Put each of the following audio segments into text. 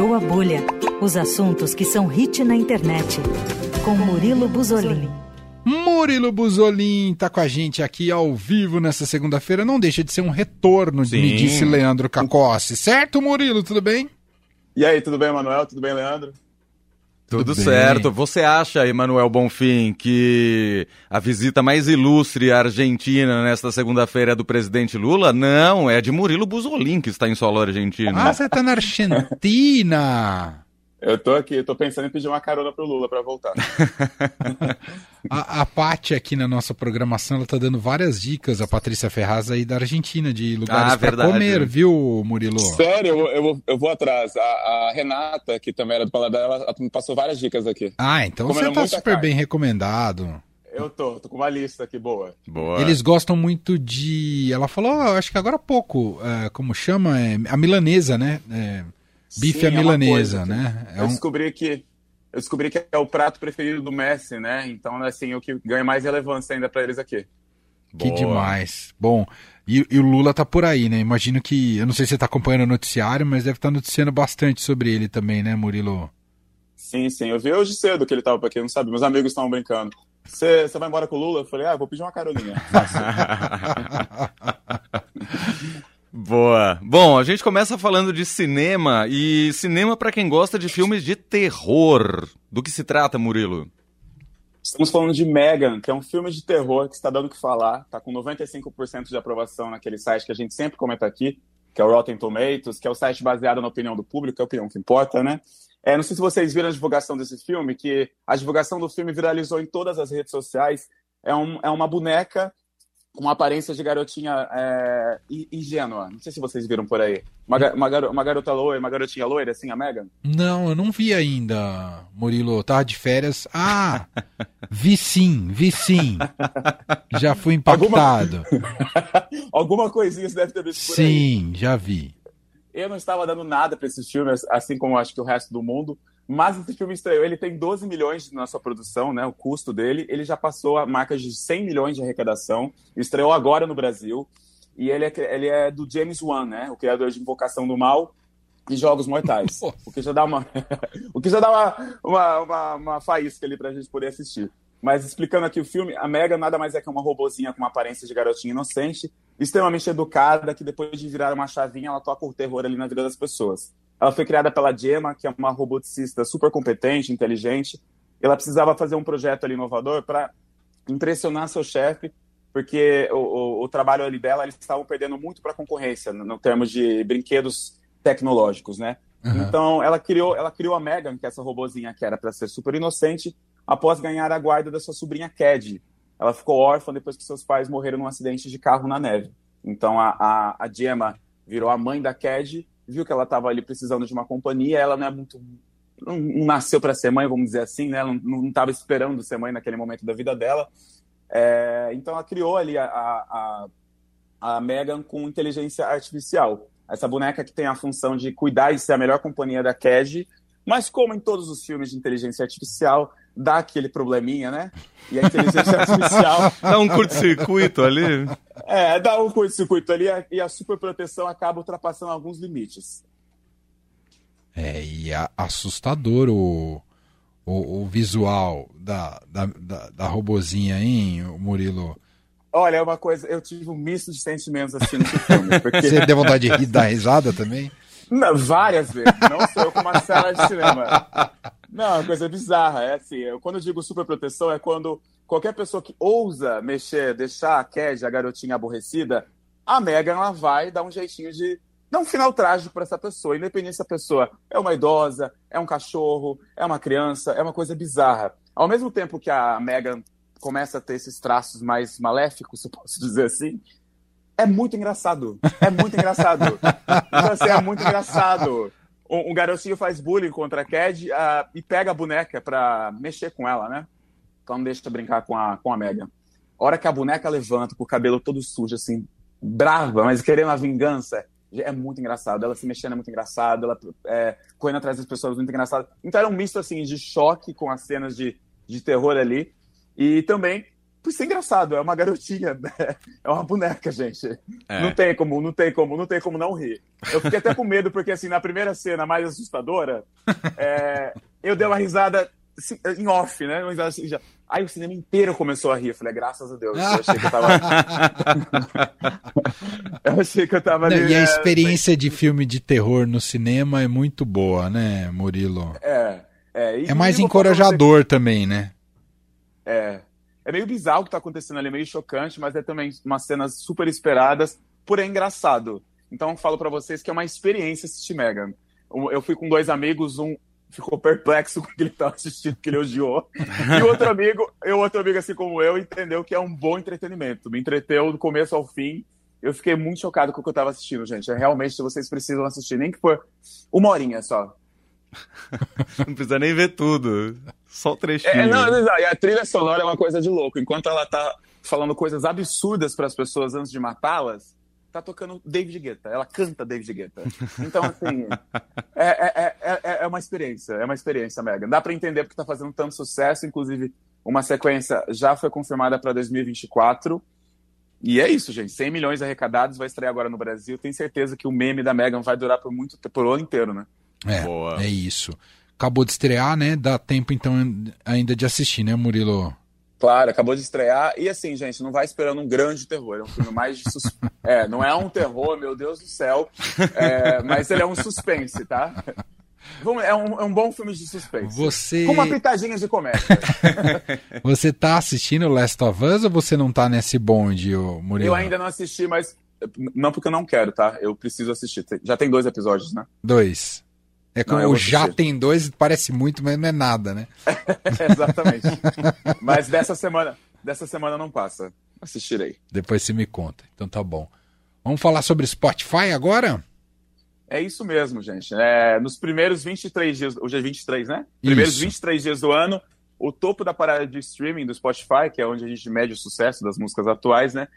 Estourou a Bolha. Os assuntos que são hit na internet. Com Murilo Buzolin. Murilo Buzolin tá com a gente aqui ao vivo nessa segunda-feira. Não deixa de ser um retorno, Sim. me disse Leandro Cacossi. Certo, Murilo? Tudo bem? E aí, tudo bem, Manuel? Tudo bem, Leandro? Tudo certo. Você acha, Emanuel Bonfim, que a visita mais ilustre à Argentina nesta segunda-feira é do presidente Lula? Não, é de Murilo Buzolin que está em solo argentino. Ah, você tá na Argentina. Eu tô aqui, eu tô pensando em pedir uma carona pro Lula pra voltar. A, a Paty aqui na nossa programação, ela tá dando várias dicas, a Patrícia Ferraz aí da Argentina, de lugares Ah, pra verdade. comer, viu, Murilo? Sério, eu, vou- eu, eu vou atrás. A, a Renata, que também era do Paladar, ela, me passou várias dicas aqui. Ah, então Comendo você tá super carne. bem recomendado. Eu tô, tô com uma lista aqui boa. Boa. Eles gostam muito de. Ela falou, eu acho que agora há pouco, é, como chama? É, a milanesa, né? É, bife Sim, à é uma milanesa, coisa que- né? É eu um- descobri que eu descobri que é o prato preferido do Messi, né? Então, assim, o que ganha mais relevância ainda pra eles aqui. Que Boa. demais. Bom, e, e o Lula tá por aí, né? Imagino que. Eu não sei se você tá acompanhando o noticiário, mas deve estar noticiando bastante sobre ele também, né, Murilo? Sim, sim. Eu vi hoje cedo que ele tava, pra quem não sabe, meus amigos estavam brincando. Você vai embora com o Lula? Eu falei, ah, vou pedir uma caroninha. Boa. Bom, a gente começa falando de cinema e cinema para quem gosta de filmes de terror. Do que se trata, Murilo? Estamos falando de Megan, que é um filme de terror que está dando o que falar. Está com 95% de aprovação naquele site que a gente sempre comenta aqui, que é o Rotten Tomatoes, que é o site baseado na opinião do público, que é a opinião que importa, né? É, não sei se vocês viram a divulgação desse filme, que a divulgação do filme viralizou em todas as redes sociais. É, um, é uma boneca com aparência de garotinha é, in- ingênua. Não sei se vocês viram por aí. Uma, uma, garo- uma garota loira, uma garotinha loira, assim, a Megan. Não, eu não vi ainda, Murilo. Tava de férias. Ah! Vi sim, vi sim. Já fui impactado. Alguma coisinha você deve ter visto por aí. Sim, já vi. Eu não estava dando nada para esse filme, assim como acho que o resto do mundo. Mas esse filme estreou, ele tem 12 milhões na sua produção, né? O custo dele. Ele já passou a marca de 100 milhões de arrecadação. Estreou agora no Brasil. E ele é, ele é do James Wan, né? O criador de Invocação do Mal e Jogos Mortais. Pô. o que já dá uma, o que já dá uma, uma, uma, uma faísca ali pra gente poder assistir. Mas explicando aqui o filme, a Mega nada mais é que uma robozinha com uma aparência de garotinha inocente, extremamente educada, que depois de virar uma chavinha, ela toca o terror ali na vida das pessoas. Ela foi criada pela Gemma, que é uma roboticista super competente, inteligente. Ela precisava fazer um projeto ali inovador para impressionar seu chefe, porque o, o, o trabalho ali dela, eles estavam perdendo muito para a concorrência, no, no termos de brinquedos tecnológicos, né? Aham. Então, ela criou, ela criou a Megan, que é essa robozinha que era para ser super inocente, após ganhar a guarda da sua sobrinha Cad. Ela ficou órfã depois que seus pais morreram num acidente de carro na neve. Então, a, a, a Gemma virou a mãe da Cad, viu que ela estava ali precisando de uma companhia, ela não é muito... Não, nasceu para ser mãe, vamos dizer assim, né? Ela não estava esperando ser mãe naquele momento da vida dela. É, então, ela criou ali a, a, a, a Megan com inteligência artificial. Essa boneca que tem a função de cuidar e ser a melhor companhia da Cad, mas como em todos os filmes de inteligência artificial, dá aquele probleminha, né? E a inteligência artificial Dá um curto-circuito ali. é, dá um curto-circuito ali e a superproteção acaba ultrapassando alguns limites. É, e é assustador o, o, o visual da, da, da, da robozinha, hein, Murilo? Olha, é uma coisa, eu tive um misto de sentimentos assistindo esse filme, porque Você deu vontade de rir, dar risada também? Não, várias vezes, não sou eu com uma sala de cinema. Não, é uma coisa bizarra, é assim, eu, quando eu digo superproteção é quando qualquer pessoa que ousa mexer, deixar a Cad, a garotinha aborrecida, a Megan ela vai dar um jeitinho de dar um final trágico para essa pessoa, independente se a pessoa é uma idosa, é um cachorro, é uma criança, é uma coisa bizarra. Ao mesmo tempo que a Megan começa a ter esses traços mais maléficos, se eu posso dizer assim, é muito engraçado. É muito engraçado. Então, assim, é muito engraçado. Um, um garotinho faz bullying contra a Cad ah, e pega a boneca pra mexer com ela, né? Então não deixa brincar com a, com a Megan. A hora que a boneca levanta com o cabelo todo sujo, assim, brava, mas querendo a vingança, é muito engraçado. Ela se mexendo é muito engraçado, ela é, correndo atrás das pessoas muito engraçado. Então era um misto, assim, de choque com as cenas de, de terror ali. E também por ser engraçado, é uma garotinha, né? é uma boneca, gente. É. Não tem como, não tem como, não tem como não rir. Eu fiquei até com medo, porque assim, na primeira cena mais assustadora, é, eu dei uma risada assim, em off, né? Uma risada assim, já. Aí o cinema inteiro começou a rir. Eu falei, graças a Deus. Eu achei que eu tava. eu achei que eu tava Não, ali. e a é, experiência de filme de terror no cinema é muito boa, né, Murilo? É, é, e- É mais você encorajador também, né? É. É meio bizarro o que tá acontecendo ali, é meio chocante, mas é também umas cenas super esperadas, porém engraçado. Então eu falo pra vocês que é uma experiência assistir Megan. Eu fui com dois amigos, um ficou perplexo com o que ele tava assistindo, que ele odiou. E o outro amigo, e o outro amigo, assim como eu, entendeu que é um bom entretenimento. Me entreteu do começo ao fim. Eu fiquei muito chocado com o que eu tava assistindo, gente. É realmente vocês precisam assistir, nem que for uma horinha só. Não precisa nem ver tudo. Só o trechinho. É, não, e a trilha sonora é uma coisa de louco. Enquanto ela tá falando coisas absurdas para as pessoas antes de matá-las, tá tocando David Guetta. Ela canta David Guetta. Então, assim, é, é, é, é- é uma experiência. É uma experiência, Megan. Dá para entender porque tá fazendo tanto sucesso. Inclusive, uma sequência já foi confirmada para 2024. E é isso, gente. 100 milhões arrecadados, vai estrear agora no Brasil. Tenho certeza que o meme da Megan vai durar por muito tempo, por o ano inteiro, né? É, Boa. é isso. Acabou de estrear, né? Dá tempo então ainda de assistir, né, Murilo? Claro, acabou de estrear. E assim, gente, não vai esperando um grande terror. É um filme mais de sus... É, não é um terror, meu Deus do céu. É, mas ele é um suspense, tá? É um, é um bom filme de suspense. Você Com uma pitadinha de comédia. você tá assistindo Last of Us ou você não tá nesse bonde, ô, Murilo? Eu ainda não assisti, mas. Não porque eu não quero, tá? Eu preciso assistir. Já tem dois episódios, né? Dois. É que Não, eu o já assistir. tem dois, parece muito, mas não é nada, né? Exatamente. mas dessa semana, dessa semana não passa. Assistirei. Depois você me conta. Então tá bom. Vamos falar sobre Spotify agora? É isso mesmo, gente. É, nos primeiros 23 dias, hoje é 23, né? Primeiros Isso. 23 dias do ano, o topo da parada de streaming do Spotify, que é onde a gente mede o sucesso das músicas atuais, né?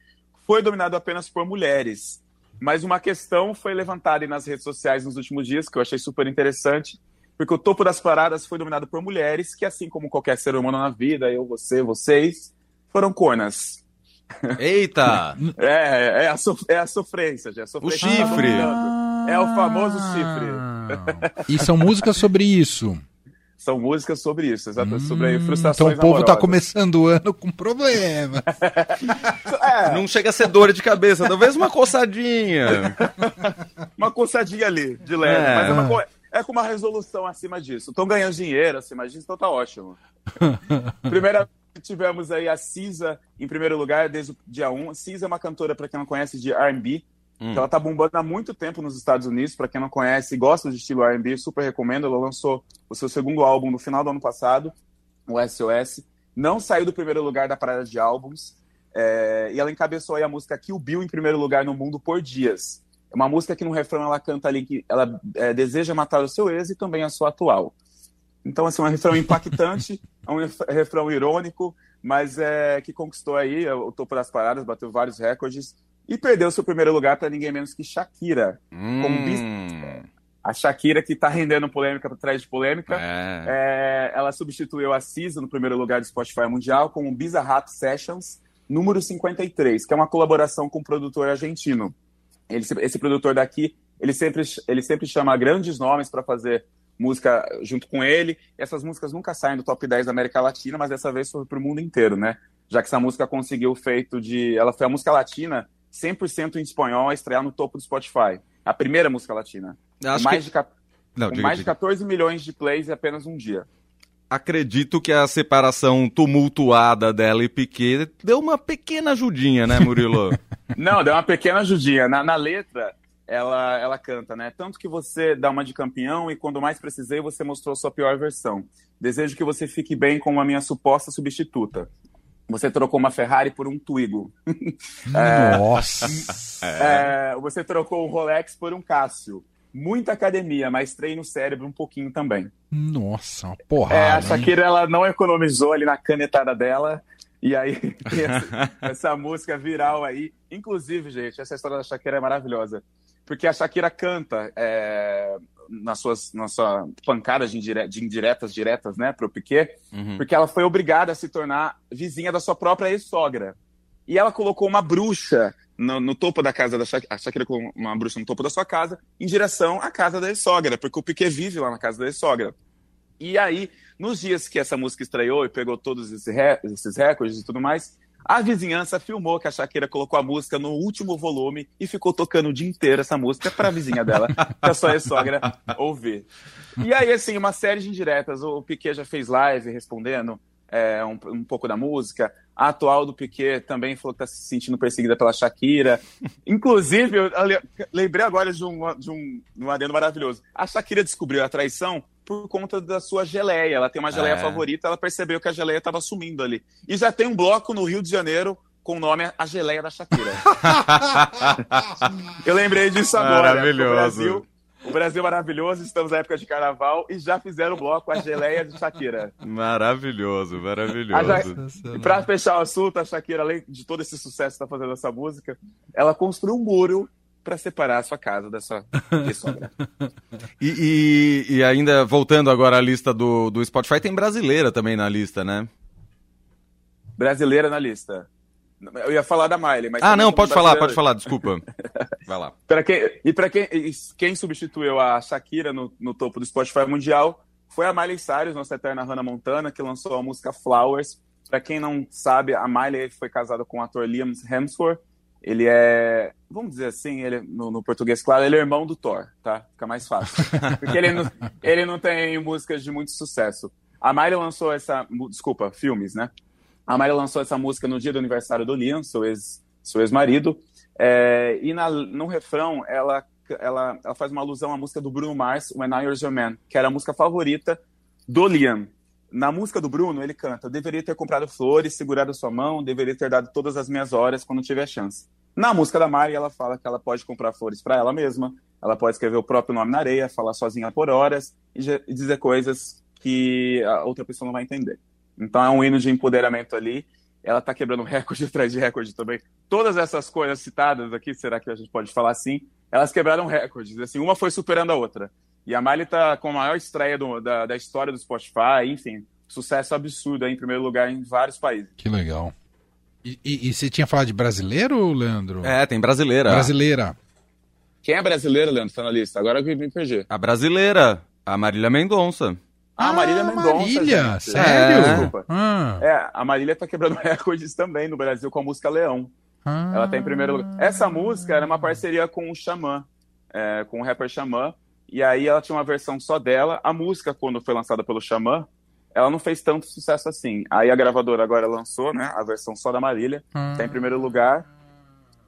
Foi dominado apenas por mulheres. Mas uma questão foi levantada nas redes sociais nos últimos dias, que eu achei super interessante, porque o topo das paradas foi dominado por mulheres, que assim como qualquer ser humano na vida, eu, você, vocês, foram cornas. Eita! É, é, a, sof- é a sofrência, já. Sofrência tá chifre. dominando. É o famoso chifre. Ah, E são músicas sobre isso. São músicas sobre isso, exatamente, sobre Hum, frustrações então o povo tá amorosas. começando o ano com problema. É, Não chega a ser dor de cabeça, talvez uma coçadinha. uma coçadinha ali, de leve, É. mas é, uma co- é com uma resolução acima disso. Estão ganhando dinheiro acima disso, então tá ótimo. Primeira tivemos aí a Cisa em primeiro lugar desde o dia 1. Cisa é uma cantora, para quem não conhece, de R&B. Hum. Ela tá bombando há muito tempo nos Estados Unidos. Para quem não conhece e gosta de estilo R&B, super recomendo. Ela lançou o seu segundo álbum no final do ano passado, o SOS. Não saiu do primeiro lugar da parada de álbuns. É, e ela encabeçou aí a música Kill Bill em primeiro lugar no mundo por dias. É uma música que no refrão ela canta ali que ela é, deseja matar o seu ex e também a sua atual. Então, assim, é um refrão impactante, é um ref- refrão irônico, mas é que conquistou aí o topo das paradas, bateu vários recordes e perdeu seu primeiro lugar para ninguém menos que Shakira. Como bis- Hum, A Shakira que tá rendendo polêmica por trás de polêmica. é. É, ela substituiu a Cisa no primeiro lugar do Spotify Mundial com o Bizarrap Sessions, número 53, que é uma colaboração com um produtor argentino. Ele, esse produtor daqui, ele sempre, ele sempre chama grandes nomes para fazer música junto com ele. Essas músicas nunca saem do top 10 da América Latina, mas dessa vez foi para o mundo inteiro, né? Já que essa música conseguiu o feito de. Ela foi a música latina 100% em espanhol a estrear no topo do Spotify. A primeira música latina. Mais, que... de, Não, diga, mais de diga. 14 milhões de plays em apenas um dia. Acredito que a separação tumultuada dela e Piquet deu uma pequena ajudinha, né, Murilo? Não, deu uma pequena ajudinha. Na, na letra, ela, ela canta, né? Tanto que você dá uma de campeão e quando mais precisei, você mostrou sua pior versão. Desejo que você fique bem com a minha suposta substituta. Você trocou uma Ferrari por um Twigo. Nossa. É, você trocou um Rolex por um Cássio. Muita academia, mas treino o cérebro um pouquinho também. Nossa, uma porrada. É, a? Shakira ela não economizou ali na canetada dela. E aí essa, essa música viral aí. Inclusive, gente, essa história da Shakira é maravilhosa. Porque a Shakira canta é, nas suas na sua pancada de, indire, de indiretas diretas, né, pro Piquet, Uhum. porque ela foi obrigada a se tornar vizinha da sua própria ex-sogra. E ela colocou uma bruxa no, no topo da casa da Shakira, a Shakira colocou uma bruxa no topo da sua casa, em direção à casa da ex-sogra, porque o Piquet vive lá na casa da ex-sogra. E aí, nos dias que essa música estreou e pegou todos esses, esses recordes e tudo mais, a vizinhança filmou que a Shakira colocou a música no último volume e ficou tocando o dia inteiro essa música para a vizinha dela, que a sua ex-sogra, ouvir. E aí, assim, uma série de indiretas. O Piquet já fez live respondendo é, um, um pouco da música. A atual do Piquet também falou que está se sentindo perseguida pela Shakira. Inclusive, eu eu le- lembrei agora de um, de um, de um adendo maravilhoso. A Shakira descobriu a traição por conta da sua geleia. Ela tem uma geleia É. favorita, ela percebeu que a geleia estava sumindo ali. E já tem um bloco no Rio de Janeiro com o nome A Geleia da Shakira. Eu lembrei disso agora. Maravilhoso. O Brasil, o Brasil é maravilhoso, estamos na época de carnaval e já fizeram o bloco A Geleia de Shakira. Maravilhoso, maravilhoso. Ja- E pra fechar o assunto, a Shakira, além de todo esse sucesso que está fazendo essa música, ela construiu um muro para separar a sua casa da sua. E, e- e ainda, voltando agora à lista do, do Spotify, tem brasileira também na lista, né? Brasileira na lista. Eu ia falar da Miley, mas. Ah, não, pode falar, pode falar, desculpa. Vai lá. Pra quem, e para quem, quem substituiu a Shakira no, no topo do Spotify mundial foi a Miley Cyrus, nossa eterna Hannah Montana, que lançou a música Flowers. Pra quem não sabe, a Miley foi casada com o ator Liam Hemsworth. Ele é, vamos dizer assim, ele, no, no português claro, ele é irmão do Thor, tá? Fica mais fácil. Porque ele não, ele não tem músicas de muito sucesso. A Miley lançou essa, desculpa, filmes, né? A Miley lançou essa música no dia do aniversário do Liam, seu ex- seu ex-marido. É, e na- no refrão, ela, ela, ela faz uma alusão à música do Bruno Mars, When I Was Your Man, que era a música favorita do Liam. Na música do Bruno, ele canta: Deveria ter comprado flores, segurado sua mão, deveria ter dado todas as minhas horas quando tive a chance. Na música da Mari, ela fala que ela pode comprar flores para ela mesma, ela pode escrever o próprio nome na areia, falar sozinha por horas e, e dizer coisas que a outra pessoa não vai entender. Então é um hino de empoderamento ali. Ela tá quebrando recorde atrás de recorde também. Todas essas coisas citadas aqui, será que a gente pode falar assim? Elas quebraram recordes. Assim, uma foi superando a outra. E a Miley tá com a maior estreia do- da, da história do Spotify, enfim, sucesso absurdo aí, em primeiro lugar em vários países. Que legal. E, e- e você tinha falado de brasileiro, Leandro? É, tem brasileira. Brasileira. Quem é brasileiro, Leandro, tá na lista? Agora eu me perdi. A brasileira, a Marília Mendonça. Ah, Marília Mendonça. Marília, gente. sério? É. Desculpa. Ah, É, a Marília tá quebrando recordes também no Brasil com a música Leão. ah. Ela tá em primeiro lugar. Essa música era uma parceria com o Xamã, é, com o rapper Xamã. E aí ela tinha uma versão só dela. A música, quando foi lançada pelo Xamã, ela não fez tanto sucesso assim. Aí a gravadora agora lançou, né? A versão só da Marília. Ah. Tá em primeiro lugar.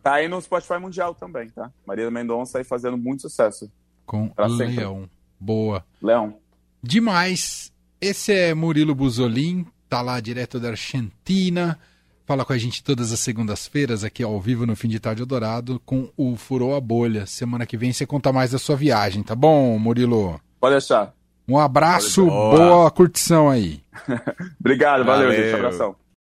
Tá aí no Spotify Mundial também, tá? Marília Mendonça aí fazendo muito sucesso. Com. Leão. Boa. Leão. Demais. Esse é Murilo Buzolin, tá lá direto da Argentina. Fala com a gente todas as segundas-feiras aqui ao vivo no Fim de Tarde Dourado com o Furou a Bolha. Semana que vem você conta mais da sua viagem, tá bom, Murilo? Pode deixar. Um abraço, Boa. boa curtição aí. Obrigado, valeu, Valeu. gente. Abração.